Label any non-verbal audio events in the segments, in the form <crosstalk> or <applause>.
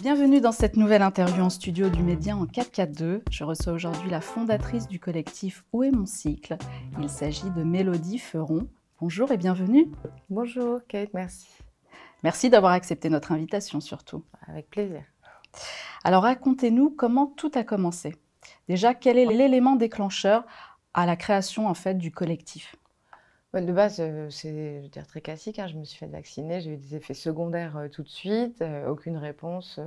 Bienvenue dans cette nouvelle interview en studio du Média en 442. Je reçois aujourd'hui la fondatrice du collectif Où est mon cycle? Il s'agit de Mélodie Feron. Bonjour et bienvenue. Bonjour Kate, merci. Merci d'avoir accepté notre invitation surtout. Avec plaisir. Alors racontez-nous comment tout a commencé. Déjà, quel est l'élément déclencheur à la création en fait du collectif? De base, euh, c'est dire, très classique. Hein. Je me suis fait vacciner, j'ai eu des effets secondaires euh, tout de suite, euh, aucune réponse,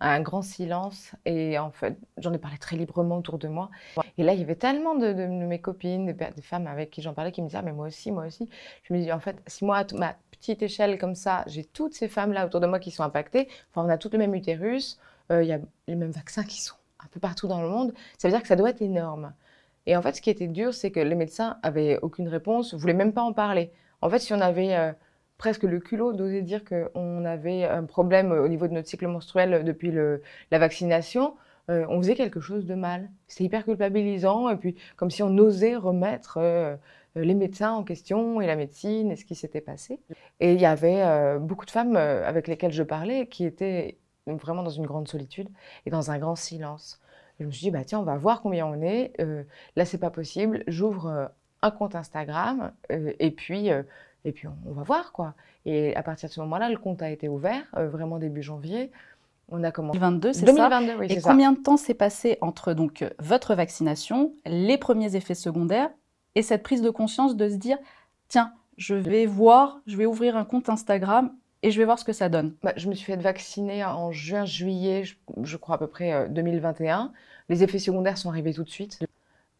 un grand silence. Et en fait, j'en ai parlé très librement autour de moi. Et là, il y avait tellement de, mes copines, des, femmes avec qui j'en parlais, qui me disaient ah, mais moi aussi, moi aussi. Je me dis en fait, si moi, à ma petite échelle comme ça, j'ai toutes ces femmes-là autour de moi qui sont impactées, enfin, on a toutes le même utérus, il y a les mêmes vaccins qui sont un peu partout dans le monde, ça veut dire que ça doit être énorme. Et en fait, ce qui était dur, c'est que les médecins avaient aucune réponse, voulaient même pas en parler. En fait, si on avait euh, presque le culot d'oser dire qu'on avait un problème au niveau de notre cycle menstruel depuis la vaccination, euh, on faisait quelque chose de mal. C'était hyper culpabilisant, et puis comme si on osait remettre euh, les médecins en question et la médecine et ce qui s'était passé. Et il y avait beaucoup de femmes avec lesquelles je parlais qui étaient vraiment dans une grande solitude et dans un grand silence je me suis dit, bah, tiens, on va voir combien on est. Euh, là, c'est pas possible. J'ouvre euh, un compte Instagram euh, et puis, et puis on, va voir. quoi. Et à partir de ce moment-là, le compte a été ouvert, vraiment début janvier. On a commencé. 2022, c'est ça? 2022, oui, Et combien de temps s'est passé entre donc, votre vaccination, les premiers effets secondaires et cette prise de conscience de se dire, tiens, je vais voir, je vais ouvrir un compte Instagram et je vais voir ce que ça donne. Bah, je me suis fait vacciner en juin, juillet, je, crois à peu près 2021. Euh, Les effets secondaires sont arrivés tout de suite.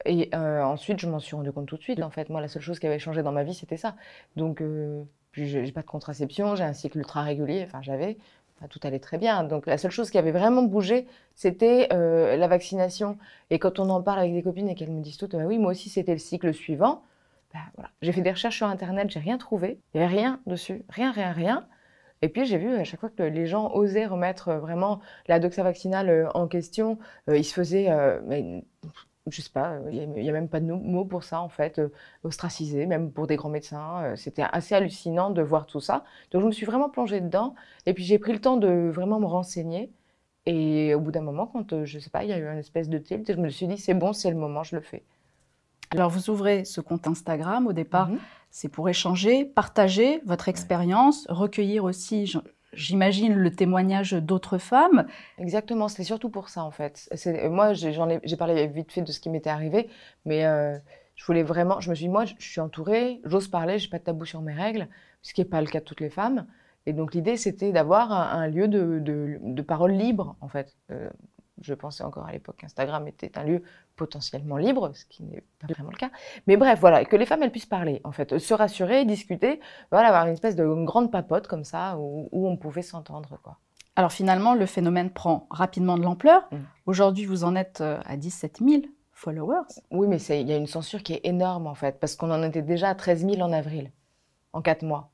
Et euh, ensuite, je m'en suis rendu compte tout de suite. En fait, moi, la seule chose qui avait changé dans ma vie, c'était ça. Donc, euh, j'ai pas de contraception, j'ai un cycle ultra régulier. Enfin, j'avais. tout allait très bien. Donc, la seule chose qui avait vraiment bougé, c'était euh, la vaccination. Et quand on en parle avec des copines et qu'elles me disent toutes, bah oui, moi aussi, c'était le cycle suivant. Bah, voilà. J'ai fait des recherches sur Internet, j'ai rien trouvé. Il n'y avait rien dessus. Rien, rien, rien. Et puis j'ai vu à chaque fois que les gens osaient remettre euh, vraiment la doxa vaccinale euh, en question, euh, ils se faisaient, mais, je sais pas, il n'y a, même pas de mots pour ça en fait, ostracisés, même pour des grands médecins. C'était assez hallucinant de voir tout ça. Donc je me suis vraiment plongée dedans. Et puis j'ai pris le temps de vraiment me renseigner. Et au bout d'un moment, quand je sais pas, il y a eu une espèce de tilt, je me suis dit c'est bon, c'est le moment, je le fais. Alors vous ouvrez ce compte Instagram au départ. Mhm. C'est pour échanger, partager votre expérience, recueillir aussi, j'imagine, le témoignage d'autres femmes. Exactement, c'est surtout pour ça en fait. Moi, j'en ai, j'ai parlé vite fait de ce qui m'était arrivé, mais euh, je voulais vraiment, je me suis dit, moi, je suis entourée, j'ose parler, j'ai pas de tabou sur mes règles, ce qui n'est pas le cas de toutes les femmes. Et donc l'idée, c'était d'avoir un, lieu de, de, parole libre, en fait. Euh, je pensais encore à l'époque qu'Instagram était un lieu potentiellement libre, ce qui n'est pas vraiment le cas. Mais bref, voilà, que les femmes, elles puissent parler, en fait, se rassurer, discuter, voilà, avoir une espèce de grande papote comme ça, où, on pouvait s'entendre, quoi. Alors finalement, le phénomène prend rapidement de l'ampleur. Mmh. Aujourd'hui, vous en êtes euh, à 17 000 followers. Oui, mais il y a une censure qui est énorme, en fait, parce qu'on en était déjà à 13 000 en avril, en 4 mois.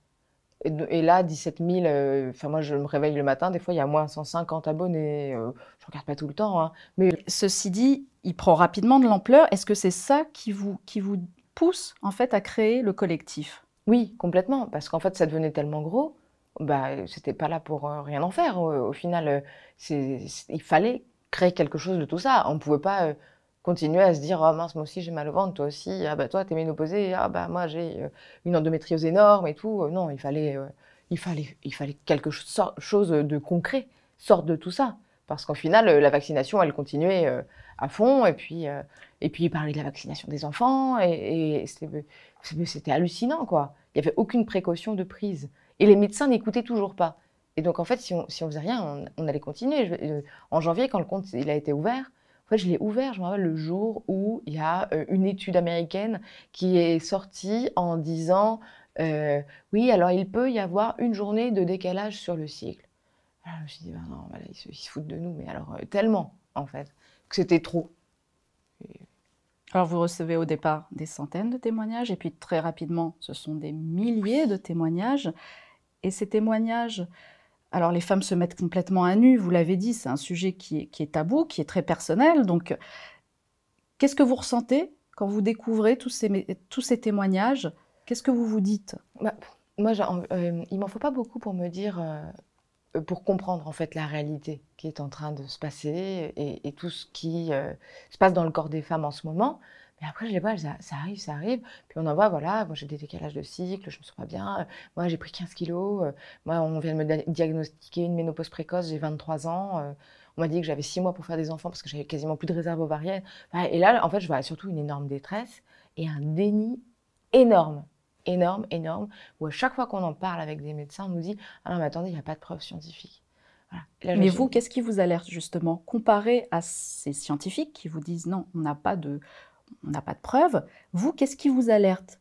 Et, là, 17 000, euh, enfin moi je me réveille le matin, des fois il y a moins 150 abonnés, euh, je regarde pas tout le temps. Hein. mais... Ceci dit, il prend rapidement de l'ampleur. Est-ce que c'est ça qui vous, qui vous pousse en fait à créer le collectif? Oui, complètement, parce qu'en fait ça devenait tellement gros, bah, c'était pas là pour euh, rien en faire. Au, final, il fallait créer quelque chose de tout ça. On ne pouvait pas continuer à se dire oh mince moi aussi j'ai mal au ventre toi aussi ah bah toi t'es ménopausée ah bah moi j'ai euh, une endométriose énorme et tout. Euh, non il fallait euh, il fallait il fallait quelque chose de concret sorte de tout ça. Parce qu'au final la vaccination elle continuait à fond et puis et puis il parlait de la vaccination des enfants et, c'était hallucinant quoi. Il y avait aucune précaution de prise et les médecins n'écoutaient toujours pas. Et donc en fait si on si on faisait rien on, on allait continuer. En janvier quand le compte il a été ouvert je l'ai ouvert, le jour où il y a euh, une étude américaine qui est sortie en disant euh, oui, alors il peut y avoir une journée de décalage sur le cycle. Alors, je me suis dit, ben non, ils, se, foutent de nous, mais alors euh, tellement, en fait, que c'était trop. Alors, vous recevez au départ des centaines de témoignages, et puis très rapidement, ce sont des milliers de témoignages. Et ces témoignages, alors les femmes se mettent complètement à nu, vous l'avez dit, c'est un sujet qui est, tabou, qui est très personnel. Donc, qu'est-ce que vous ressentez quand vous découvrez tous ces, témoignages? Qu'est-ce que vous vous dites? Bah, Moi, euh, il m'en faut pas beaucoup pour me dire, euh, pour comprendre en fait la réalité qui est en train de se passer et, tout ce qui se passe dans le corps des femmes en ce moment. Mais après, je les vois, ça, arrive, ça arrive. Puis on en voit, voilà, moi j'ai des décalages de cycle, je me sens pas bien. Moi j'ai pris 15 kilos. Moi, on vient de me diagnostiquer une ménopause précoce, j'ai 23 ans. On m'a dit que j'avais 6 mois pour faire des enfants parce que j'avais quasiment plus de réserve ovarienne. Et là, en fait, je vois surtout une énorme détresse et un déni énorme énorme, énorme, où à chaque fois qu'on en parle avec des médecins, on nous dit Ah non, mais attendez, il n'y a pas de preuves scientifiques. mais vous, qu'est-ce qui vous alerte justement Comparé à ces scientifiques qui vous disent Non, on n'a pas de, on n'a pas de preuves, vous, qu'est-ce qui vous alerte?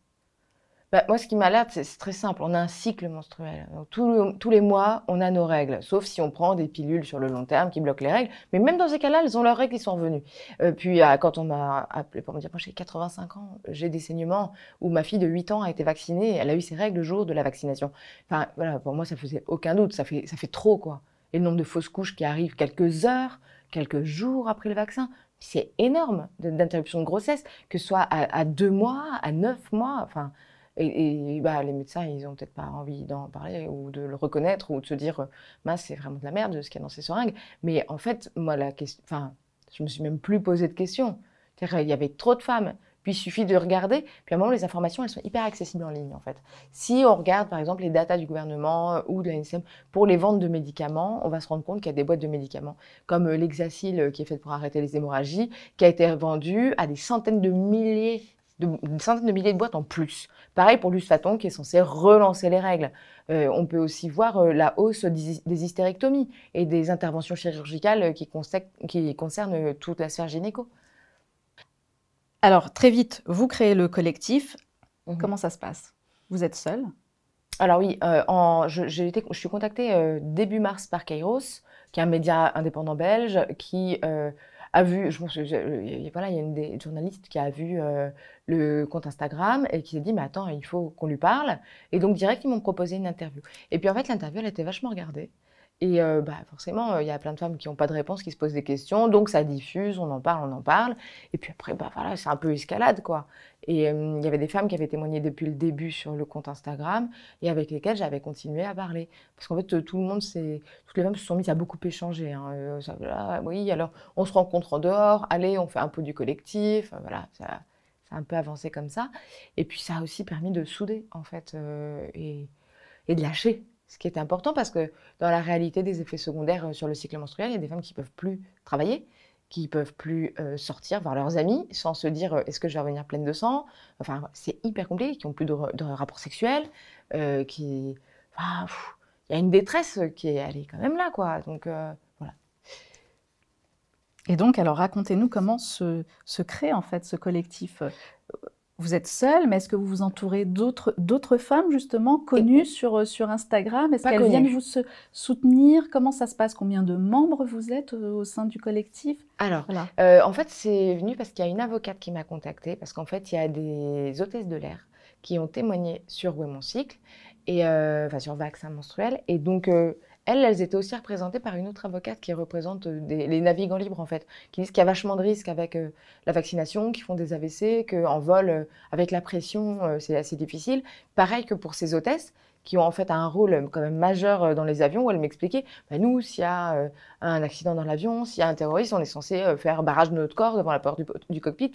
Bah, moi, ce qui m'alerte, c'est très simple. On a un cycle menstruel. tous les mois, on a nos règles, sauf si on prend des pilules sur le long terme qui bloquent les règles. Mais même dans ces cas-là, elles ont leurs règles qui sont revenues. Euh, puis, quand on m'a appelé pour me dire, moi j'ai 85 ans, j'ai des saignements, où ma fille de 8 ans a été vaccinée, elle a eu ses règles le jour de la vaccination. Enfin, voilà, pour moi, ça faisait aucun doute. Ça fait, ça fait trop, quoi. Et le nombre de fausses couches qui arrivent quelques heures, quelques jours après le vaccin, c'est énorme d'interruption de grossesse, que ce soit à, deux mois, à neuf mois. Enfin, et, bah, les médecins, ils n'ont peut-être pas envie d'en parler ou de le reconnaître ou de se dire, mince, c'est vraiment de la merde ce qu'il y a dans ces seringues. Mais en fait, moi, la question, enfin, je me suis même plus posé de questions. Il y avait trop de femmes. Puis il suffit de regarder. Puis à un moment, les informations, elles sont hyper accessibles en ligne, en fait. Si on regarde, par exemple, les datas du gouvernement ou de l'ANSM pour les ventes de médicaments, on va se rendre compte qu'il y a des boîtes de médicaments, comme euh, l'Hexacil, euh, qui est fait pour arrêter les hémorragies, qui a été vendu à des centaines de milliers une centaine de milliers de boîtes en plus. Pareil pour l'usfaton qui est censé relancer les règles. Euh, on peut aussi voir euh, la hausse des, hystérectomies et des interventions chirurgicales qui, qui concernent euh, toute la sphère gynéco. Alors, très vite, vous créez le collectif. Mhm. Comment ça se passe? Vous êtes seul? Alors oui, en, je, je, suis contactée début mars par Kairos, qui est un média indépendant belge qui a vu, je pense, voilà, il y a une des journalistes qui a vu euh, le compte Instagram et qui s'est dit, mais attends, il faut qu'on lui parle. Et donc, direct, ils m'ont proposé une interview. Et puis, en fait, l'interview, elle était vachement regardée. Et euh, bah, forcément, il y a plein de femmes qui n'ont pas de réponse, qui se posent des questions. Donc, ça diffuse, on en parle, on en parle. Et puis après, bah, voilà, c'est un peu escalade, quoi. Et euh, il y avait des femmes qui avaient témoigné depuis le début sur le compte Instagram et avec lesquelles j'avais continué à parler. Parce qu'en fait, tout le monde, toutes les femmes se sont mises à beaucoup échanger. Hein. Euh, oui, alors on se rencontre en dehors, allez, on fait un peu du collectif. voilà, ça, a un peu avancé comme ça. Et puis, ça a aussi permis de souder, en fait, et de lâcher ce qui est important parce que dans la réalité des effets secondaires euh, sur le cycle menstruel, il y a des femmes qui ne peuvent plus travailler, qui ne peuvent plus euh, sortir voir leurs amis sans se dire euh, est-ce que je vais revenir pleine de sang? Enfin, c'est hyper compliqué, qui n'ont plus de, rapports sexuels, qui. il y a une détresse qui est, elle est quand même là, quoi. Donc, voilà. Et donc, alors, racontez-nous comment se, se crée en fait ce collectif vous êtes seule, mais est-ce que vous vous entourez d'autres femmes justement connues sur, euh, sur Instagram? Est-ce qu'elles viennent vous soutenir? Comment ça se passe? Combien de membres vous êtes euh, au sein du collectif? Alors, euh, en fait, c'est venu parce qu'il y a une avocate qui m'a contactée, parce qu'en fait, il y a des hôtesses de l'air qui ont témoigné sur Ouais Mon Cycle, et, enfin sur vaccin menstruel, et donc elles, elles étaient aussi représentées par une autre avocate qui représente euh, les navigants libres, en fait, qui disent qu'il y a vachement de risques avec euh, la vaccination, qui font des AVC, qu'en vol, euh, avec la pression, c'est assez difficile. Pareil que pour ces hôtesses, qui ont en fait un rôle quand même majeur dans les avions, où elles m'expliquaient, bah, nous, s'il y a un accident dans l'avion, s'il y a un terroriste, on est censé faire barrage de notre corps devant la porte du, cockpit.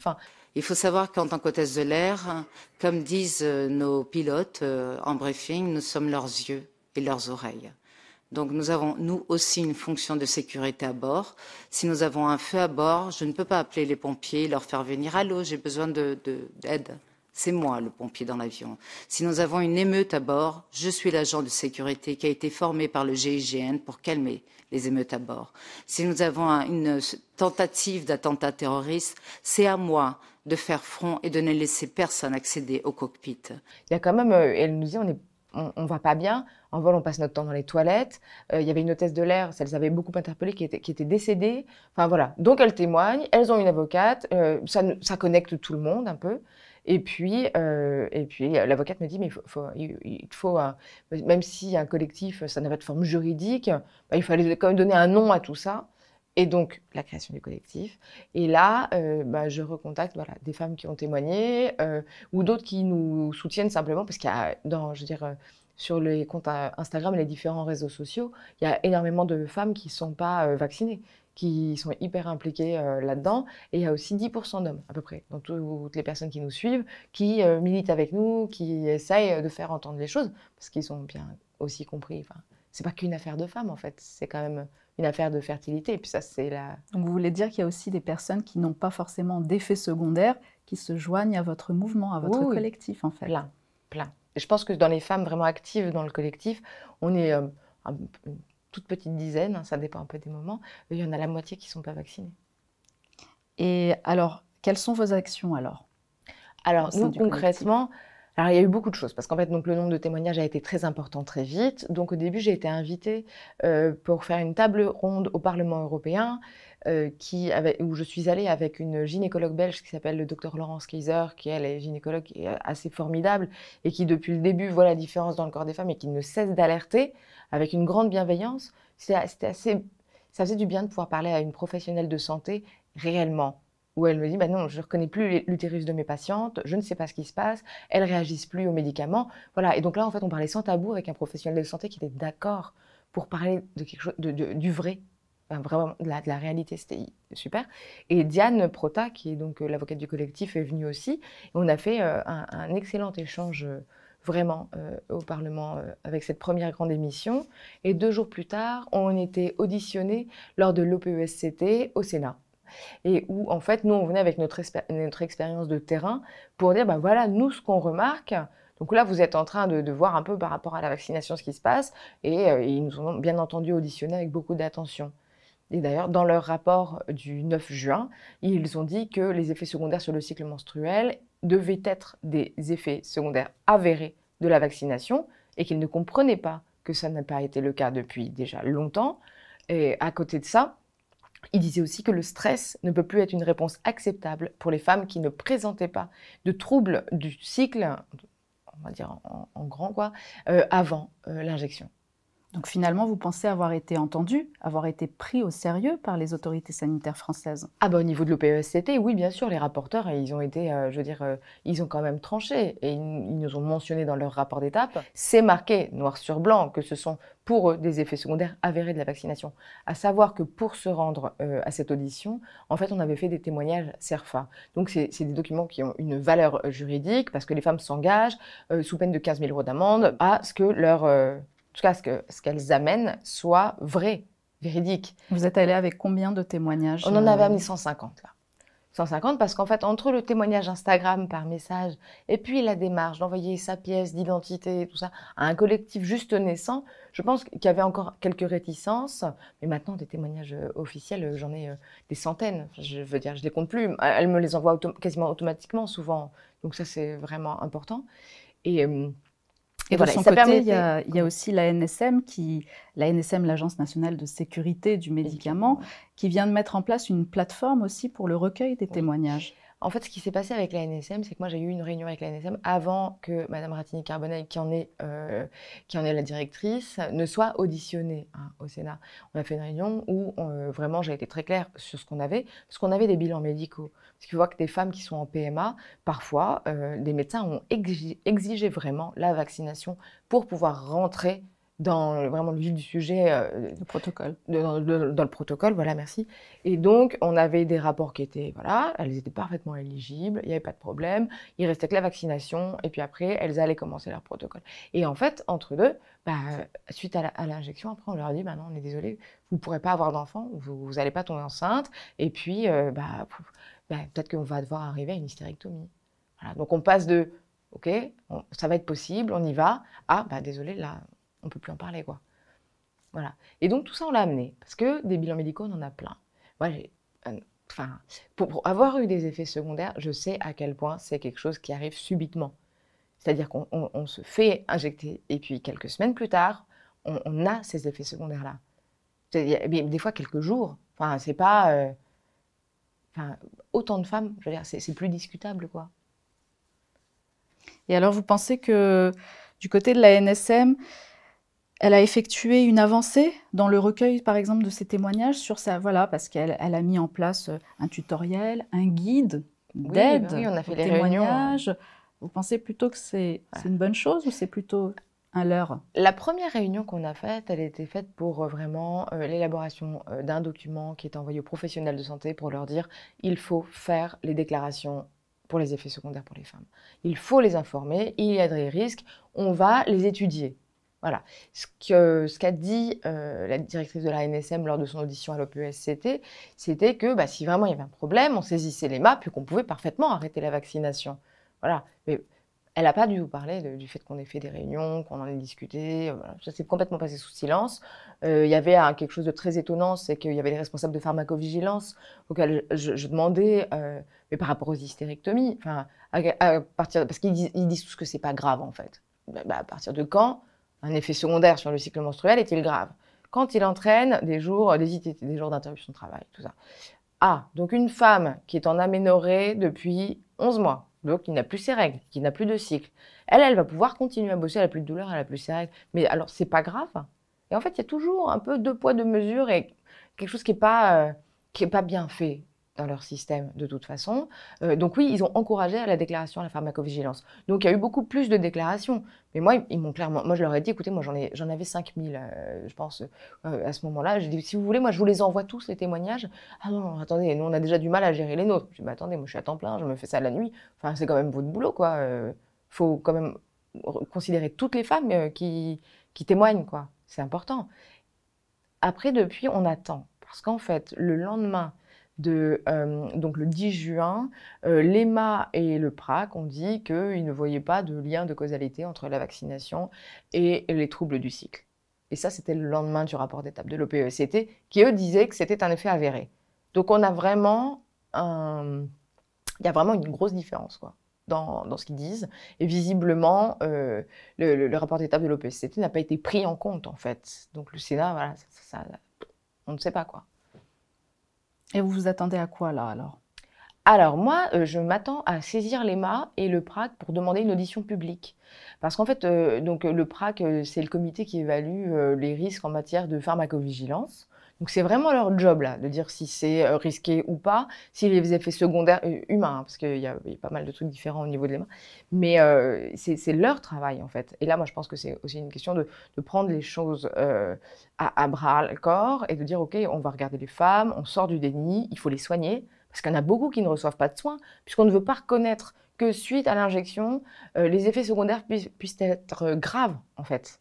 Il faut savoir qu'en tant qu'hôtesse de l'air, comme disent nos pilotes en briefing, nous sommes leurs yeux et leurs oreilles. Donc nous avons, nous aussi, une fonction de sécurité à bord. Si nous avons un feu à bord, je ne peux pas appeler les pompiers, leur faire venir à l'eau, j'ai besoin d'aide. De, c'est moi le pompier dans l'avion. Si nous avons une émeute à bord, je suis l'agent de sécurité qui a été formé par le GIGN pour calmer les émeutes à bord. Si nous avons une tentative d'attentat terroriste, c'est à moi de faire front et de ne laisser personne accéder au cockpit. Il y a quand même, euh, elle nous dit, on est on, ne va pas bien. En vol, on passe notre temps dans les toilettes. Euh, il y avait une hôtesse de l'air, ça les avait beaucoup interpellées, qui était, qui décédée. Enfin voilà. Donc elles témoignent, elles ont une avocate, euh, ça, ça, connecte tout le monde un peu. Et puis, euh, et puis l'avocate me dit, mais il faut, même si un collectif, ça n'a pas de forme juridique, bah, il fallait quand même donner un nom à tout ça. Et donc, la création du collectif. Et là, bah, je recontacte voilà, des femmes qui ont témoigné ou d'autres qui nous soutiennent simplement parce qu'il y a, dans, je dire, sur les comptes Instagram et les différents réseaux sociaux, il y a énormément de femmes qui ne sont pas vaccinées qui sont hyper impliqués euh, là-dedans. Et il y a aussi 10% d'hommes, à peu près, dans toutes les personnes qui nous suivent, qui euh, militent avec nous, qui essayent de faire entendre les choses, parce qu'ils ont bien aussi compris. Enfin, c'est pas qu'une affaire de femmes, en fait. C'est quand même une affaire de fertilité. Et puis ça, c'est la... Donc vous voulez dire qu'il y a aussi des personnes qui n'ont pas forcément d'effets secondaires, qui se joignent à votre mouvement, à votre collectif, en fait. Plein, plein. Et je pense que dans les femmes vraiment actives dans le collectif, on est... Euh, toute petite dizaine, hein, ça dépend un peu des moments, il y en a la moitié qui ne sont pas vaccinés. Et alors, quelles sont vos actions alors? Alors, nous, concrètement, alors, il y a eu beaucoup de choses parce qu'en fait, donc, le nombre de témoignages a été très important très vite. Donc, au début, j'ai été invitée euh, pour faire une table ronde au Parlement européen euh, qui où je suis allée avec une gynécologue belge qui s'appelle le docteur Laurence Kaiser, qui elle est gynécologue assez formidable et qui depuis le début voit la différence dans le corps des femmes et qui ne cesse d'alerter avec une grande bienveillance. C'était assez, ça faisait du bien de pouvoir parler à une professionnelle de santé réellement où elle me dit bah non, je ne reconnais plus l'utérus de mes patientes, je ne sais pas ce qui se passe, elles réagissent plus aux médicaments. Voilà, et donc là, en fait, on parlait sans tabou avec un professionnel de santé qui était d'accord pour parler de quelque chose, de, du vrai, vraiment de la, de la réalité, c'était super. Et Diane Prota, qui est donc euh, l'avocate du collectif, est venue aussi. Et on a fait euh, un, excellent échange euh, vraiment au Parlement avec cette première grande émission. Et deux jours plus tard, on était auditionnés lors de l'OPESCT au Sénat et où en fait nous on venait avec notre, expérience de terrain pour dire bah voilà nous ce qu'on remarque donc là vous êtes en train de, voir un peu par rapport à la vaccination ce qui se passe et, euh, ils nous ont bien entendu auditionné avec beaucoup d'attention. Et d'ailleurs, dans leur rapport du 9 juin, ils ont dit que les effets secondaires sur le cycle menstruel devaient être des effets secondaires avérés de la vaccination et qu'ils ne comprenaient pas que ça n'a pas été le cas depuis déjà longtemps. Et à côté de ça, il disait aussi que le stress ne peut plus être une réponse acceptable pour les femmes qui ne présentaient pas de troubles du cycle, on va dire en, grand quoi, euh, avant euh, l'injection. Donc finalement, vous pensez avoir été entendu, avoir été pris au sérieux par les autorités sanitaires françaises? Ah bah au niveau de l'OPESCT, oui, bien sûr, les rapporteurs, ils ont été, euh, je veux dire, euh, ils ont quand même tranché et ils, nous ont mentionné dans leur rapport d'étape, c'est marqué noir sur blanc que ce sont pour eux des effets secondaires avérés de la vaccination. À savoir que pour se rendre euh, à cette audition, en fait, on avait fait des témoignages CERFA. Donc c'est des documents qui ont une valeur juridique parce que les femmes s'engagent sous peine de 15 000 euros d'amende à ce que leur tout cas, ce qu'elles ce qu'elles amènent soit vrai, véridique. Vous êtes allé avec combien de témoignages On en avait euh, amené 150 là. 150 parce qu'en fait, entre le témoignage Instagram par message et puis la démarche d'envoyer sa pièce d'identité, tout ça, à un collectif juste naissant, je pense qu'il y avait encore quelques réticences. Mais maintenant, des témoignages euh, officiels, euh, j'en ai des centaines. Je veux dire, je les compte plus. Elles me les envoient quasiment automatiquement, souvent. Donc ça, c'est vraiment important. Et et, voilà, de son côté, il, y a, aussi la NSM, qui, la NSM, l'Agence nationale de sécurité du médicament, qui vient de mettre en place une plateforme aussi pour le recueil des témoignages. En fait, ce qui s'est passé avec la NSM, c'est que moi j'ai eu une réunion avec la NSM avant que Madame Ratini-Carbonel, qui, en est, euh, qui en est la directrice, ne soit auditionnée hein, au Sénat. On a fait une réunion où euh, vraiment j'ai été très claire sur ce qu'on avait, parce qu'on avait des bilans médicaux. Parce qu'on voit que des femmes qui sont en PMA, parfois, euh, des médecins ont exigé, vraiment la vaccination pour pouvoir rentrer dans vraiment le vif du sujet. Euh, le protocole. dans, le protocole, voilà, merci. Et donc, on avait des rapports qui étaient, voilà, elles étaient parfaitement éligibles, il n'y avait pas de problème. Il restait que la vaccination, et puis après, elles allaient commencer leur protocole. Et en fait, entre deux, bah, suite à l'injection, après, on leur a dit, bah non, on est désolé, vous ne pourrez pas avoir d'enfant, vous n'allez pas tomber enceinte, et puis, euh, bah, ben, peut-être qu'on va devoir arriver à une hystérectomie. Donc on passe de OK, ça va être possible, on y va, ah bah désolé, là, on peut plus en parler quoi. Voilà. Et donc tout ça, on l'a amené parce que des bilans médicaux, on en a plein. Euh, enfin, pour, avoir eu des effets secondaires, je sais à quel point c'est quelque chose qui arrive subitement. C'est-à-dire qu'on se fait injecter et puis quelques semaines plus tard, on, a ces effets secondaires-là. Des fois quelques jours. Enfin, c'est pas. Euh, autant de femmes, je veux dire, c'est plus discutable, quoi. Et alors, vous pensez que du côté de la NSM, elle a effectué une avancée dans le recueil, par exemple, de ces témoignages sur ça, voilà, parce qu'elle elle a mis en place un tutoriel, un guide d'aide oui, on a fait les témoignages. Vous pensez plutôt que c'est une bonne chose ou c'est plutôt un leurre? La première réunion qu'on a faite, elle était faite pour euh, vraiment euh, l'élaboration euh, d'un document qui est envoyé aux professionnels de santé pour leur dire il faut faire les déclarations pour les effets secondaires pour les femmes. Il faut les informer, il y a des risques, on va les étudier. Voilà. Ce qu'a dit la directrice de la NSM lors de son audition à l'OPSCT, c'était que bah, si vraiment il y avait un problème, on saisissait les maps et qu'on pouvait parfaitement arrêter la vaccination. Voilà. Mais elle n'a pas dû vous parler du fait qu'on ait fait des réunions, qu'on en ait discuté. Euh, ça s'est complètement passé sous silence. Euh, il y avait quelque chose de très étonnant, c'est qu'il y avait les responsables de pharmacovigilance auxquels je, demandais, euh, mais par rapport aux hystérectomies, enfin, à, partir, parce qu'ils disent, disent tous que c'est pas grave en fait. Bah, bah, à partir de quand un effet secondaire sur le cycle menstruel est-il grave Quand il entraîne des jours, des, des jours d'interruption de travail, tout ça. Ah, donc une femme qui est en aménorrhée depuis 11 mois, donc qui n'a plus ses règles, qui n'a plus de cycle. Elle, elle va pouvoir continuer à bosser, elle n'a plus de douleur, elle n'a plus ses règles. Mais alors, c'est pas grave? Et en fait, il y a toujours un peu deux poids, deux mesures et quelque chose qui n'est pas, euh, qui pas bien fait dans leur système de toute façon. Euh, donc oui, ils ont encouragé à la déclaration à la pharmacovigilance. Donc il y a eu beaucoup plus de déclarations. Mais moi, ils m'ont clairement, moi je leur ai dit, écoutez, moi j'en ai, j'en avais 5000, euh, je pense, euh, à ce moment-là. J'ai dit, si vous voulez, moi je vous les envoie tous les témoignages. Ah non, attendez, nous on a déjà du mal à gérer les nôtres. Je dis, mais attendez, moi je suis à temps plein, je me fais ça la nuit. Enfin, c'est quand même votre boulot, quoi. faut quand même considérer toutes les femmes qui, qui témoignent, quoi. C'est important. Après, depuis, on attend. Parce qu'en fait, le lendemain, euh, donc le 10 juin, euh, l'EMA et le PRAC ont dit qu'ils ne voyaient pas de lien de causalité entre la vaccination et les troubles du cycle. Et ça, c'était le lendemain du rapport d'étape de l'OPECT, qui eux disaient que c'était un effet avéré. Donc on a vraiment. Il y a vraiment une grosse différence quoi, dans, dans ce qu'ils disent. Et visiblement, euh, le, rapport d'étape de l'OPECT n'a pas été pris en compte, en fait. Donc le Sénat, voilà, ça, on ne sait pas quoi. Et vous vous attendez à quoi là alors? Alors moi, euh, je m'attends à saisir l'EMA et le PRAC pour demander une audition publique. Parce qu'en fait, euh, le PRAC, euh, c'est le comité qui évalue les risques en matière de pharmacovigilance. Donc c'est vraiment leur job là, de dire si c'est risqué ou pas, si les effets secondaires humains, hein, parce qu'il y, a pas mal de trucs différents au niveau de l'EMA, mais c'est leur travail en fait. Et là, moi, je pense que c'est aussi une question de, prendre les choses à, à, bras le corps et de dire ok, on va regarder les femmes, on sort du déni, il faut les soigner, parce qu'il y en a beaucoup qui ne reçoivent pas de soins, puisqu'on ne veut pas reconnaître que suite à l'injection, les effets secondaires puissent être graves en fait.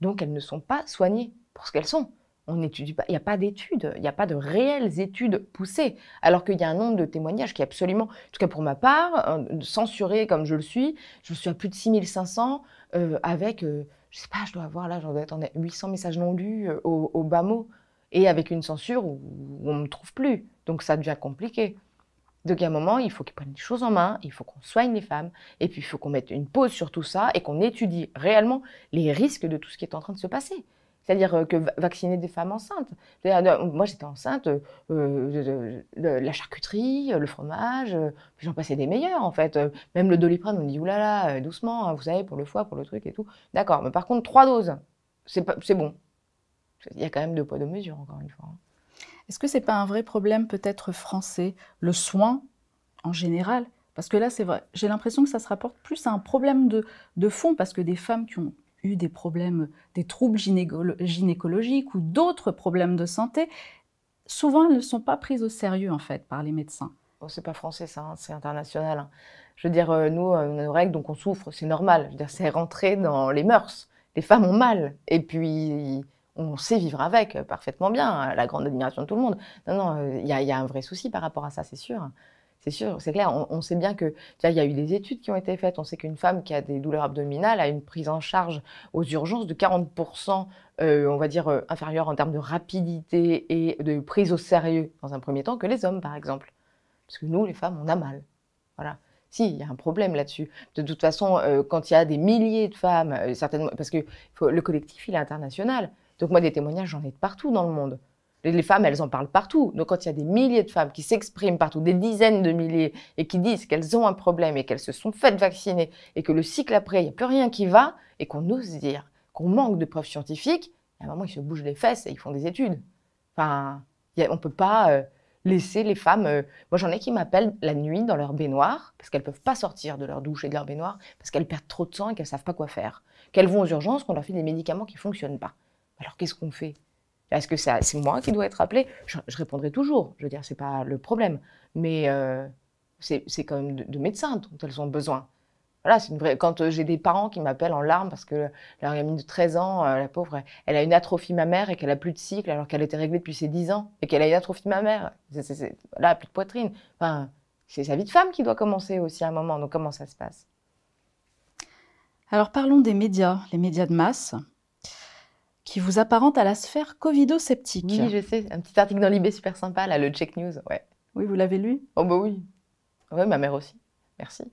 Donc elles ne sont pas soignées pour ce qu'elles sont on n'étudie pas, il n'y a pas d'études, il n'y a pas de réelles études poussées. Alors qu'il y a un nombre de témoignages qui est absolument, en tout cas pour ma part, euh, censuré comme je le suis, je suis à plus de 6500 euh, avec, euh, je sais pas, je dois avoir là, j'en dois être 800 messages non lus au, bas mot, et avec une censure où, on ne me trouve plus. Donc ça devient compliqué. Donc il y a un moment, il faut qu'ils prennent les choses en main, il faut qu'on soigne les femmes, et puis il faut qu'on mette une pause sur tout ça et qu'on étudie réellement les risques de tout ce qui est en train de se passer. C'est-à-dire euh, que vacciner des femmes enceintes. Euh, moi, j'étais enceinte, euh, la charcuterie, le fromage, j'en passais des meilleurs, en fait. Même le doliprane, on dit, oulala, doucement, hein, vous savez, pour le foie, pour le truc et tout. D'accord, mais par contre, trois doses, c'est bon. Il y a quand même deux poids, deux mesures, encore une fois. Hein. Est-ce que c'est pas un vrai problème, peut-être français, le soin en général? Parce que là, c'est vrai, j'ai l'impression que ça se rapporte plus à un problème de fond, parce que des femmes qui ont eu des problèmes, des troubles gynécologiques ou d'autres problèmes de santé, souvent elles ne sont pas prises au sérieux en fait par les médecins. Oh, c'est pas français ça, hein, c'est international. Hein. Je veux dire, euh, nous, euh, nos règles, donc on souffre, c'est normal. Je veux dire, c'est rentré dans les mœurs. Les femmes ont mal, et puis on sait vivre avec euh, parfaitement bien, à la grande admiration de tout le monde. Non, non, il y, a un vrai souci par rapport à ça, c'est sûr. C'est sûr, c'est clair. On, sait bien que il y a eu des études qui ont été faites. On sait qu'une femme qui a des douleurs abdominales a une prise en charge aux urgences de 40%, euh, on va dire, euh, inférieure en termes de rapidité et de prise au sérieux dans un premier temps que les hommes, par exemple. Parce que nous, les femmes, on a mal. Voilà. Si, il y a un problème là-dessus. De toute façon, euh, quand il y a des milliers de femmes, certainement, parce que le collectif, il est international. Donc moi, des témoignages, j'en ai de partout dans le monde. Les femmes, elles en parlent partout. Donc quand il y a des milliers de femmes qui s'expriment partout, des dizaines de milliers, et qui disent qu'elles ont un problème et qu'elles se sont faites vacciner, et que le cycle après, il n'y a plus rien qui va, et qu'on ose dire qu'on manque de preuves scientifiques, à un moment, ils se bougent les fesses et ils font des études. Enfin, on ne peut pas... Euh, laisser les femmes. euh, moi, j'en ai qui m'appellent la nuit dans leur baignoire parce qu'elles peuvent pas sortir de leur douche et de leur baignoire parce qu'elles perdent trop de sang et qu'elles savent pas quoi faire. Qu'elles vont aux urgences, qu'on leur fait des médicaments qui fonctionnent pas. Alors qu'est-ce qu'on fait? Est-ce que c'est moi qui dois être appelé? Je, répondrai toujours. Je veux dire, c'est pas le problème. Mais euh, c'est quand même de, de médecins dont elles ont besoin. Voilà, une vraie. Quand euh, j'ai des parents qui m'appellent en larmes parce que leur gamine de 13 ans, euh, la pauvre, elle, a une atrophie mammaire et qu'elle a plus de cycle alors qu'elle était réglée depuis ses 10 ans et qu'elle a une atrophie mammaire. C'est- Là, plus de poitrine. Enfin, c'est sa vie de femme qui doit commencer aussi à un moment. Donc, comment ça se passe? Alors parlons des médias, les médias de masse, qui vous apparentent à la sphère covido-sceptique. Oui, je sais. Un petit article dans l'IB super sympa, là, le Check News. Ouais. Oui, vous l'avez lu? Oh, bah oui. Ouais, ma mère aussi. Merci.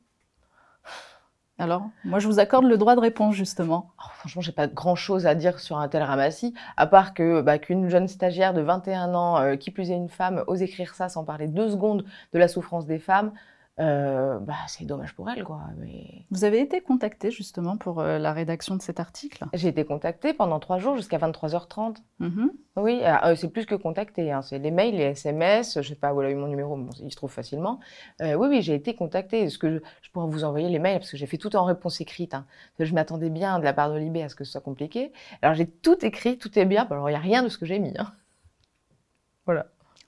Alors, moi, je vous accorde le droit de réponse, justement. Oh, franchement, j'ai pas grand chose à dire sur un tel ramassis, à part que bah, qu'une jeune stagiaire de 21 ans, euh, qui plus est une femme, ose écrire ça sans parler deux secondes de la souffrance des femmes, euh, bah, c'est dommage pour elle, quoi. Mais... Vous avez été contacté, justement, pour euh, la rédaction de cet article? J'ai été contactée pendant trois jours jusqu'à 23h30. Mhm. Oui, euh, c'est plus que contactée. hein. C'est les mails, les SMS. Je sais pas où elle a eu mon numéro, bon, il se trouve facilement. Oui, oui, j'ai été contactée. Est-ce que je, je pourrais vous envoyer les mails parce que j'ai fait tout en réponse écrite. hein. Je m'attendais bien de la part de Libé à ce que ce soit compliqué. Alors j'ai tout écrit, tout est bien. Bon, Alors il n'y a rien de ce que j'ai mis. hein.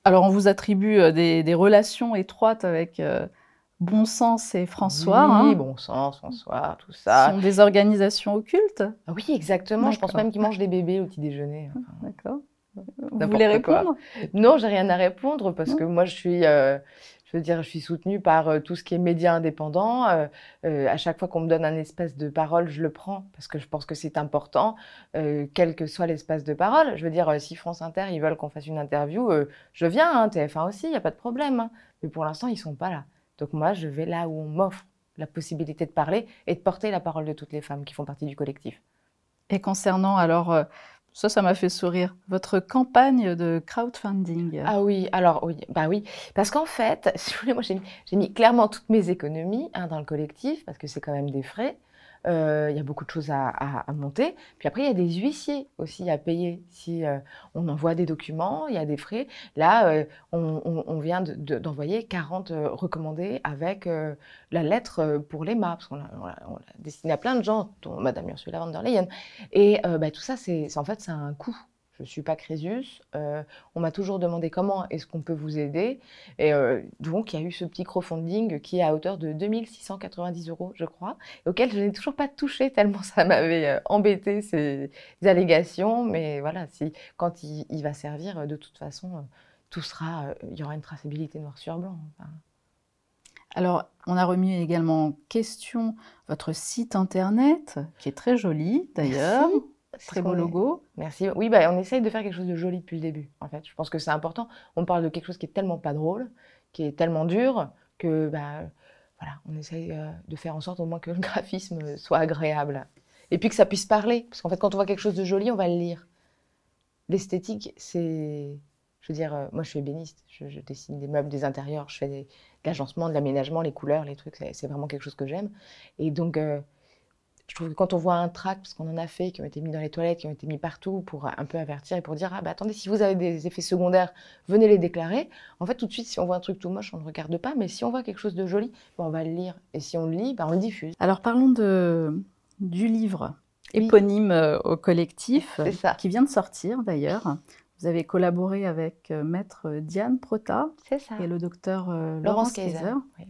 Alors, on vous attribue des, des relations étroites avec Bon Sens et François. Oui, hein. bon sens, François, tout ça. sont des organisations occultes. Ah oui, exactement. Je pense même qu'ils mangent des bébés au petit déjeuner. Enfin, <laughs> D'accord. Vous voulez quoi. répondre? Non, j'ai rien à répondre parce Non. que moi, je suis, euh, je veux dire, je suis soutenue par euh, tout ce qui est médias indépendants. Euh, euh, à chaque fois qu'on me donne un espace de parole, je le prends parce que je pense que c'est important, quel que soit l'espace de parole. Je veux dire, si France Inter, ils veulent qu'on fasse une interview, je viens, hein, TF1 aussi, il n'y a pas de problème. hein. Mais pour l'instant, ils sont pas là. Donc moi, je vais là où on m'offre la possibilité de parler et de porter la parole de toutes les femmes qui font partie du collectif. Et concernant, alors, euh, ça, ça m'a fait sourire, votre campagne de crowdfunding. Ah oui, alors oui, bah oui, parce qu'en fait, <laughs> si vous voulez, moi j'ai mis, clairement toutes mes économies hein, dans le collectif, parce que c'est quand même des frais. Euh, Il y a beaucoup de choses à, monter. Puis après, il y a des huissiers aussi à payer si euh, on envoie des documents, il y a des frais. Là, euh, on, vient de- de- d'envoyer 40 euh, recommandés avec la lettre pour l'EMA, parce qu'on l'a on l'a- on l'a destiné à plein de gens, dont Madame Ursula von der Leyen. Et bah, tout ça, c'est- en fait, ça a un coût. Je ne suis pas Crésus. euh, on m'a toujours demandé comment est-ce qu'on peut vous aider. Et euh, donc, il y a eu ce petit crowdfunding qui est à hauteur de 2690 euros, je crois, et auquel je n'ai toujours pas touché <laughs> tellement ça m'avait euh, embêté ces allégations. Mais voilà, si, quand il, il va servir, de toute façon, tout sera, il y aura une traçabilité noir sur blanc. Enfin, Alors, on a remis également en question votre site internet, qui est très joli d'ailleurs, très beau logo. Merci. Oui, bah, on essaye de faire quelque chose de joli depuis le début, en fait. Je pense que c'est important. On parle de quelque chose qui est tellement pas drôle, qui est tellement dur, que bah, voilà, on essaye euh, de faire en sorte au moins que le <laughs> graphisme soit agréable. Et puis que ça puisse parler. Parce qu'en fait, quand on voit quelque chose de joli, on va le lire. L'esthétique, c'est. Je veux dire, euh, moi je suis ébéniste, je, je dessine des meubles, des intérieurs, je fais des, de l'agencement, de l'aménagement, les couleurs, les trucs, c'est c'est vraiment quelque chose que j'aime. Et donc, euh, je trouve que quand on voit un tract, parce qu'on en a fait, qui ont été mis dans les toilettes, qui ont été mis partout pour un peu avertir et pour dire Ah bah attendez, si vous avez des effets secondaires, venez les déclarer. En fait, tout de suite, si on voit un truc tout moche, on ne regarde pas, mais si on voit quelque chose de joli, bah, on va le lire. Et si on le lit, bah, on le diffuse. Alors, parlons de, du livre éponyme euh, au collectif, ça. qui vient de sortir d'ailleurs. Vous avez collaboré avec euh, maître Diane Prota et le docteur euh, Laurence Laurence Kaiser. Kaiser. oui.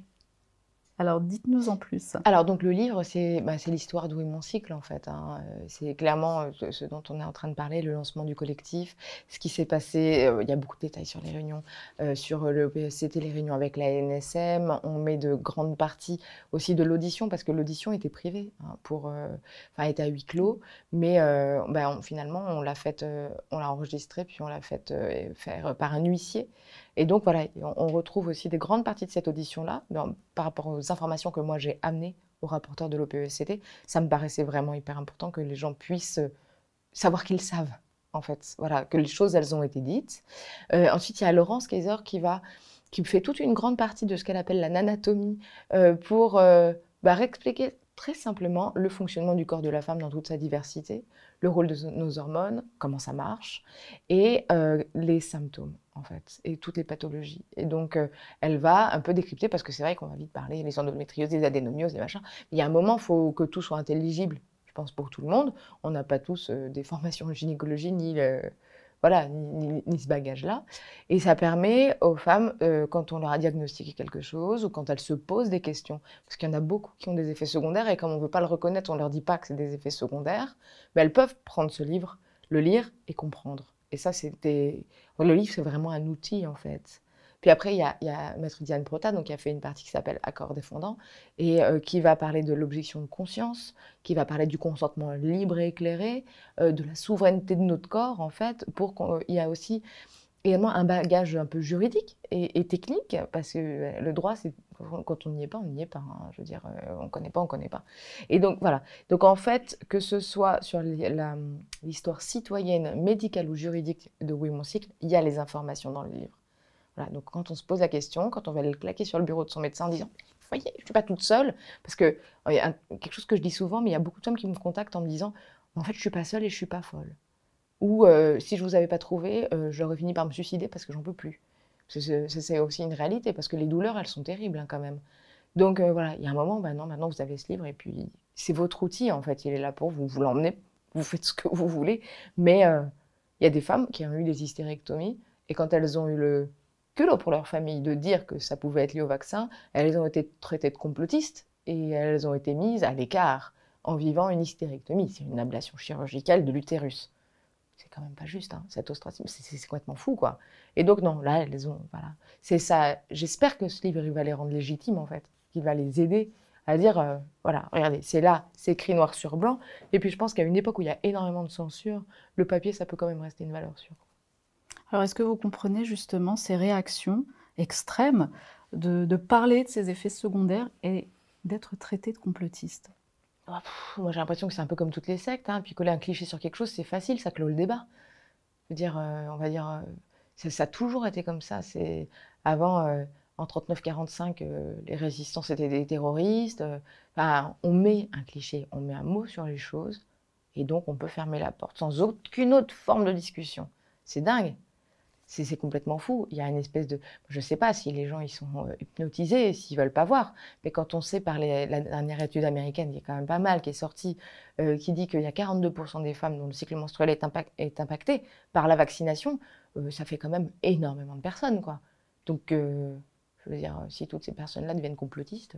Alors, dites-nous en plus. Alors, donc, le livre, c'est bah, l'histoire d'où est mon cycle, en fait. hein. Euh, C'est clairement euh, ce, dont on est en train de parler, le lancement du collectif, ce qui s'est passé. euh, Il y a beaucoup de détails sur les réunions, sur le PSCT, les réunions avec la NSM. On met de grandes parties aussi de l'audition, parce que l'audition était privée, hein, pour, enfin, était à huis clos. Mais bah, finalement, on l'a on l'a enregistrée, puis on l'a faite faire par un huissier. Et donc voilà, on, retrouve aussi des grandes parties de cette audition-là, par rapport aux informations que moi j'ai amenées au rapporteur de l'OPECT. Ça me paraissait vraiment hyper important que les gens puissent euh, savoir qu'ils savent, en fait. Voilà, que les choses, elles ont été dites. Euh, ensuite, il y a Laurence Kaiser qui va qui fait toute une grande partie de ce qu'elle appelle la nanatomie euh, pour euh, bah, expliquer très simplement le fonctionnement du corps de la femme dans toute sa diversité, le rôle de nos hormones, comment ça marche, et les symptômes, en fait, et toutes les pathologies. Et donc, euh, elle va un peu décrypter, parce que c'est vrai qu'on va vite parler les endométrioses, les adénomioses, les machins. Il y a un moment, il faut que tout soit intelligible, je pense, pour tout le monde. On n'a pas tous euh, des formations en gynécologie, ni, voilà, ni, ce bagage-là. Et ça permet aux femmes, euh, quand on leur a diagnostiqué quelque chose, ou quand elles se posent des questions, parce qu'il y en a beaucoup qui ont des effets secondaires, et comme on ne veut pas le reconnaître, on ne leur dit pas que c'est des effets secondaires, mais elles peuvent prendre ce livre, le lire et comprendre. Et ça, c'était. Le livre, c'est vraiment un outil, en fait. Puis après, il y a, il y a Maître Diane Prota, donc, qui a fait une partie qui s'appelle Accord défendant, et euh, qui va parler de l'objection de conscience, qui va parler du consentement libre et éclairé, euh, de la souveraineté de notre corps, en fait, pour qu'il y a aussi également un bagage un peu juridique et, technique, parce que euh, le droit, c'est quand on n'y est pas, on n'y est pas. Hein. je veux dire, on ne connaît pas, on ne connaît pas. Et donc voilà. Donc en fait, que ce soit sur l'histoire citoyenne, médicale ou juridique de Oui Mon Cycle, il y a les informations dans le livre. Voilà, donc quand on se pose la question, quand on va le claquer sur le bureau de son médecin en disant Vous voyez, je ne suis pas toute seule, parce que a quelque chose que je dis souvent, mais il y a beaucoup de femmes qui me contactent en me disant En fait, je ne suis pas seule et je ne suis pas folle. Ou euh, si je ne vous avais pas trouvé, euh, j'aurais fini par me suicider parce que j'en peux plus. C'est aussi une réalité, parce que les douleurs, elles sont terribles hein, quand même. Donc euh, voilà, il y a un moment, ben non, maintenant vous avez ce livre, et puis c'est votre outil en fait, il est là pour vous, vous l'emmenez, vous faites ce que vous voulez. Mais il y a des femmes qui ont eu des hystérectomies, et quand elles ont eu le, pour leur famille de dire que ça pouvait être lié au vaccin, elles ont été traitées de complotistes et elles ont été mises à l'écart en vivant une hystérectomie. C'est une ablation chirurgicale de l'utérus. C'est quand même pas juste, hein, cette ostracisme, c'est complètement fou, quoi. Et donc, non, là, elles ont, voilà. C'est ça, j'espère que ce livre, va les rendre légitimes, en fait, qu'il va les aider à dire, euh, voilà, regardez, c'est là, c'est écrit noir sur blanc. Et puis, je pense qu'à une époque où il y a énormément de censure, le papier, ça peut quand même rester une valeur sûre. Alors, est-ce que vous comprenez justement ces réactions extrêmes de, parler de ces effets secondaires et d'être traité de complotiste? Ah, Moi, j'ai l'impression que c'est un peu comme toutes les sectes. Hein. Puis coller un cliché sur quelque chose, c'est facile, ça clôt le débat. Dire, euh, on va dire, euh, ça, a toujours été comme ça. C'est avant. Euh, en 39-45, les résistants étaient des terroristes. on met un cliché, on met un mot sur les choses, et donc on peut fermer la porte sans aucune autre forme de discussion. C'est dingue c'est complètement fou. Il y a une espèce de... Je ne sais pas si les gens ils sont euh, hypnotisés, s'ils veulent pas voir, mais quand on sait par la dernière étude américaine, qui est quand même pas mal, qui est sortie, euh, qui dit qu'il y a 42% des femmes dont le cycle menstruel est, est impacté par la vaccination, euh, ça fait quand même énormément de personnes. quoi. Donc, je veux dire, si toutes ces personnes-là deviennent complotistes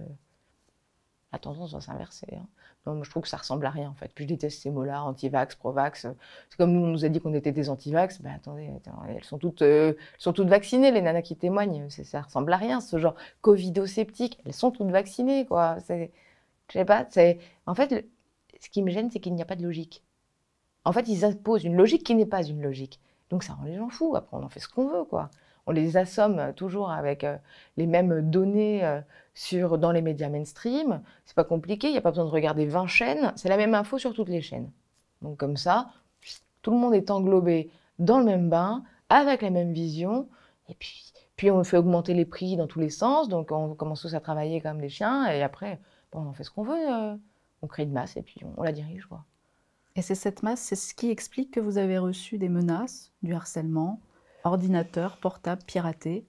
la tendance va s'inverser. Hein. Je trouve que ça ressemble à rien, en fait. Puis je déteste ces mots-là, anti-vax, pro-vax. C'est comme nous, on nous a dit qu'on était des anti-vax. Ben, attendez, elles, sont toutes, euh, sont toutes vaccinées, les nanas qui témoignent. Ça ressemble à rien, ce genre covido-sceptique. Elles sont toutes vaccinées, quoi. Je sais pas. En fait, ce qui me gêne, c'est qu'il n'y a pas de logique. En fait, ils imposent une logique qui n'est pas une logique. Donc ça rend les gens fous. Après, on en fait ce qu'on veut, quoi on les assomme toujours avec euh, les mêmes données euh, sur, dans les médias mainstream. C'est pas compliqué, il n'y a pas besoin de regarder 20 chaînes, c'est la même info sur toutes les chaînes. Donc comme ça, tout le monde est englobé dans le même bain, avec la même vision, et puis, puis on fait augmenter les prix dans tous les sens, donc on commence tous à travailler comme des chiens, et après, on fait ce qu'on veut, euh, on crée une masse, et puis on, la dirige. Quoi. Et c'est cette masse, c'est ce qui explique que vous avez reçu des menaces, du harcèlement, ordinateur, portable, piraté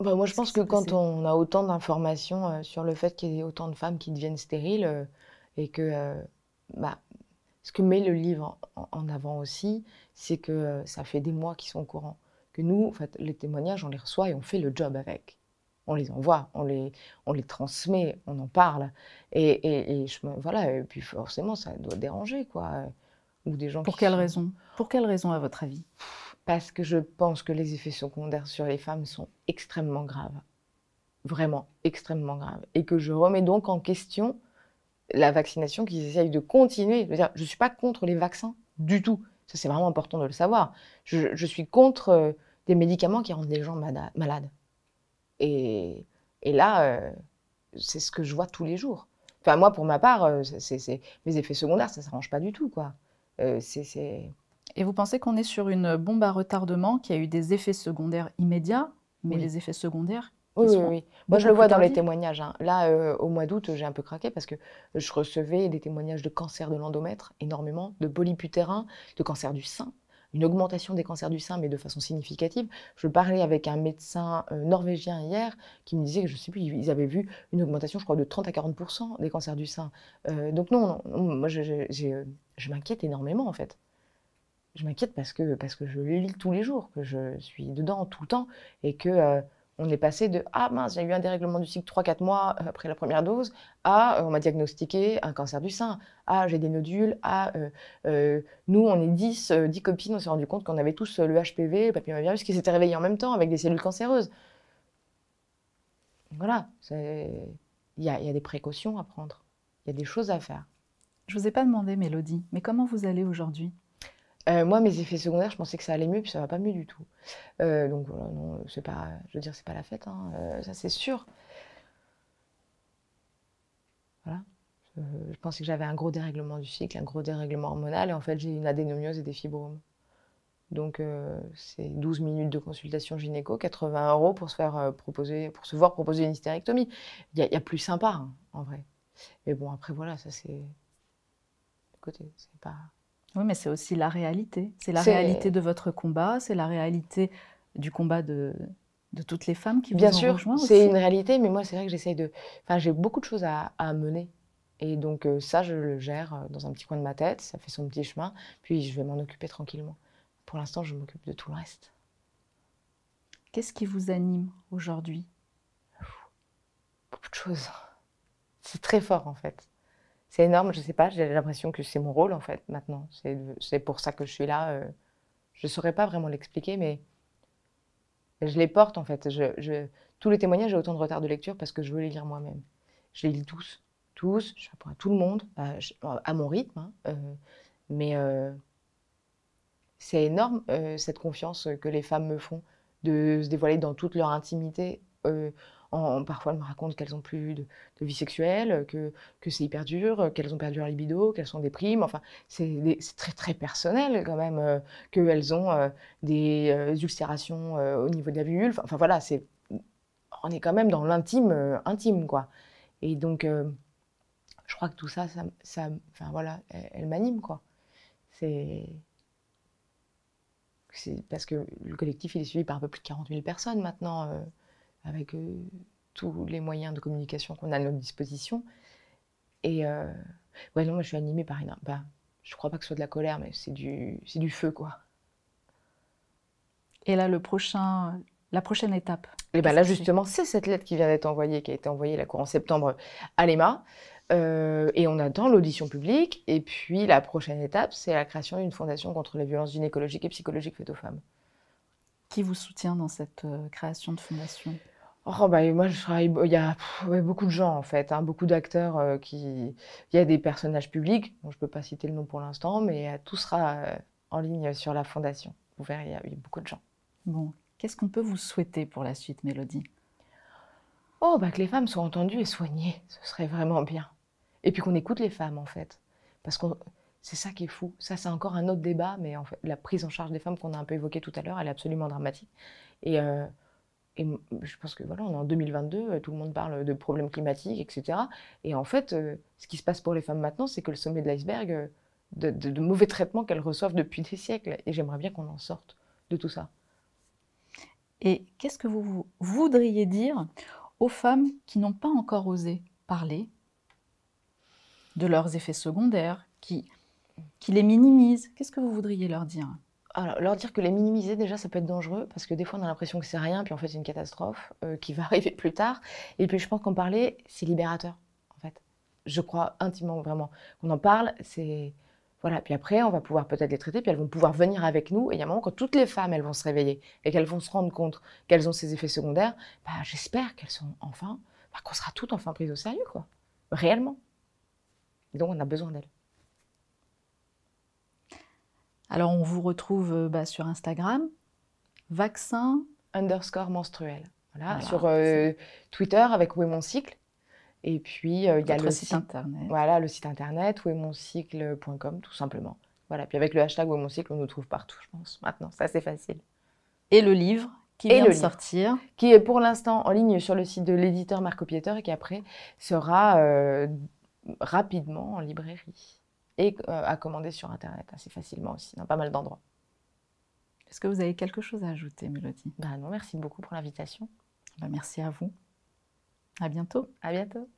bah, Moi, je pense que quand on a autant d'informations euh, sur le fait qu'il y ait autant de femmes qui deviennent stériles, euh, et que euh, bah, ce que met le livre en, avant aussi, c'est que ça fait des mois qu'ils sont au courant. Que nous, en fait, les témoignages, on les reçoit et on fait le job avec. On les envoie, on les, on les transmet, on en parle. Et, et, je, voilà, et puis forcément, ça doit déranger, quoi. Ou des gens Pour quelle raison? Pour quelle raison, à votre avis? Parce que je pense que les effets secondaires sur les femmes sont extrêmement graves. Vraiment extrêmement graves. Et que je remets donc en question la vaccination qu'ils essayent de continuer. Je ne suis pas contre les vaccins du tout. Ça, c'est vraiment important de le savoir. Je, suis contre euh, des médicaments qui rendent les gens malades. Et, là, euh, c'est ce que je vois tous les jours. Enfin, moi, pour ma part, euh, mes effets secondaires, ça ne s'arrange pas du tout. quoi. c'est et vous pensez qu'on est sur une bombe à retardement qui a eu des effets secondaires immédiats, mais les effets secondaires oui, oui, oui. Moi, je le vois dans les témoignages. Hein. Là, euh, au mois d'août, j'ai un peu craqué parce que je recevais des témoignages de cancer de l'endomètre, énormément, de polyputérin, de cancer du sein, une augmentation des cancers du sein, mais de façon significative. Je parlais avec un médecin euh, norvégien hier qui me disait que je sais plus, ils avaient vu une augmentation, je crois, de 30 à 40% des cancers du sein. Euh, donc non, moi je, je m'inquiète énormément en fait. Je m'inquiète parce que, parce que je lis tous les jours, que je suis dedans tout le temps et que on est passé de Ah mince, j'ai eu un dérèglement du cycle 3-4 mois euh, après la première dose, à euh, on m'a diagnostiqué un cancer du sein, à j'ai des nodules, à euh, nous, on est 10, 10 copines, on s'est rendu compte qu'on avait tous le HPV, le papillomavirus, qui s'était réveillé en même temps avec des cellules cancéreuses. Voilà, il y y a des précautions à prendre, il y a des choses à faire. Je ne vous ai pas demandé, Mélodie, mais comment vous allez aujourd'hui? Euh, moi, mes effets secondaires, je pensais que ça allait mieux, puis ça va pas mieux du tout. Euh, donc voilà, non, c'est pas, je veux dire, c'est pas la fête, hein, euh, ça c'est sûr. Voilà. Je, pensais que j'avais un gros dérèglement du cycle, un gros dérèglement hormonal, et en fait, j'ai une adénomiose et des fibromes. Donc, c'est 12 minutes de consultation gynéco, 80 euros pour se faire proposer, pour se voir proposer une hystérectomie. Il y, a plus sympa, hein, en vrai. Mais bon, après, voilà, ça c'est. Écoutez, c'est pas. Oui, mais c'est aussi la réalité. C'est la réalité de votre combat, c'est la réalité du combat de, de toutes les femmes qui Bien vous sûr, Bien sûr, c'est une réalité, mais moi, c'est vrai que j'essaye de... Enfin, j'ai beaucoup de choses à, à mener. Et donc, euh, ça, je le gère euh, dans un petit coin de ma tête, ça fait son petit chemin, puis je vais m'en occuper tranquillement. Pour l'instant, je m'occupe de tout le reste. Qu'est-ce qui vous anime aujourd'hui? Beaucoup de choses. C'est très fort, en fait c'est énorme, je sais pas, j'ai l'impression que c'est mon rôle en fait maintenant. C'est pour ça que je suis là. Euh, je ne saurais pas vraiment l'expliquer, mais je les porte en fait. Tous les témoignages, j'ai autant de retard de lecture parce que je veux les lire moi-même. Je les lis tous, tous, je réponds à tout le monde, à, mon rythme. Hein, euh, mais euh, c'est énorme cette confiance que les femmes me font de se dévoiler dans toute leur intimité parfois, elles me racontent qu'elles n'ont plus de, vie sexuelle, que, c'est hyper dur, qu'elles ont perdu leur libido, qu'elles sont déprimes. Enfin, c'est très, très personnel quand même, euh, qu'elles ont euh, des euh, ulcérations au niveau de la vulve. Enfin, voilà, c'est on est quand même dans l'intime, intime, quoi. Et donc, je crois que tout ça, ça, enfin voilà, elle, m'anime, quoi. C'est parce que le collectif, il est suivi par un peu plus de 40 000 personnes maintenant avec euh, tous les moyens de communication qu'on a à notre disposition. Et euh, ouais, non, moi je suis animée par une. Bah, je crois pas que ce soit de la colère, mais c'est du, c'est du feu, quoi. Et là, le prochain, la prochaine étape Et bien là, justement, c'est cette lettre qui vient d'être envoyée, qui a été envoyée la en septembre à l'EMA. Euh, et on attend l'audition publique. Et puis la prochaine étape, c'est la création d'une fondation contre les violences gynécologiques et psychologiques faites aux femmes. Qui vous soutient dans cette création de fondation? Oh, bah, moi, je travaille. Il y a beaucoup de gens, en fait, hein, beaucoup d'acteurs euh, qui. Il y a des personnages publics, je ne peux pas citer le nom pour l'instant, mais euh, tout sera euh, en ligne sur la fondation. Vous verrez, il y, a, beaucoup de gens. Bon, qu'est-ce qu'on peut vous souhaiter pour la suite, Mélodie? Oh, bah, que les femmes soient entendues et soignées, ce serait vraiment bien. Et puis qu'on écoute les femmes, en fait. Parce que c'est ça qui est fou. Ça, c'est encore un autre débat, mais en fait, la prise en charge des femmes qu'on a un peu évoquée tout à l'heure, elle est absolument dramatique. Et et je pense que voilà, on est en 2022, euh, tout le monde parle de problèmes climatiques, etc. Et en fait, euh, ce qui se passe pour les femmes maintenant, c'est que le sommet de l'iceberg, euh, de, mauvais traitements qu'elles reçoivent depuis des siècles. Et j'aimerais bien qu'on en sorte de tout ça. Et qu'est-ce que vous voudriez dire aux femmes qui n'ont pas encore osé parler de leurs effets secondaires, qui, qui les minimisent? Qu'est-ce que vous voudriez leur dire? Alors, leur dire que les minimiser, déjà, ça peut être dangereux, parce que des fois, on a l'impression que c'est rien, puis en fait, c'est une catastrophe euh, qui va <laughs> arriver plus tard. Et puis, je pense qu'en parler, c'est libérateur, en fait. Je crois intimement, vraiment. Qu'on en parle, c'est... Voilà, puis après, on va pouvoir peut-être les traiter, puis elles vont pouvoir venir avec nous. Et il y a un moment, quand toutes les femmes, elles vont se réveiller et qu'elles vont se rendre compte qu'elles ont ces effets secondaires, bah, j'espère qu'elles sont enfin, bah, qu'on sera toutes enfin prises au sérieux, quoi. Réellement. donc, on a besoin d'elles. Alors, on vous retrouve euh, bah, sur Instagram, vaccin underscore menstruel. Voilà, sur euh, Twitter avec Où est mon cycle? Et puis, euh, il y a le site, internet. Voilà, le site internet, ouestmoncycle.com, tout simplement. Voilà, puis avec le hashtag Où est mon cycle, on nous trouve partout, je pense, maintenant. Ça, c'est facile. Et le livre qui vient de sortir. Qui est pour l'instant en ligne sur le site de l'éditeur Marco Pieter et qui après sera rapidement en librairie et euh, à commander sur Internet assez facilement aussi, dans pas mal d'endroits. Est-ce que vous avez quelque chose à ajouter, Mélodie? Bah Non, merci beaucoup pour l'invitation. Bah, merci à vous. À bientôt. À bientôt.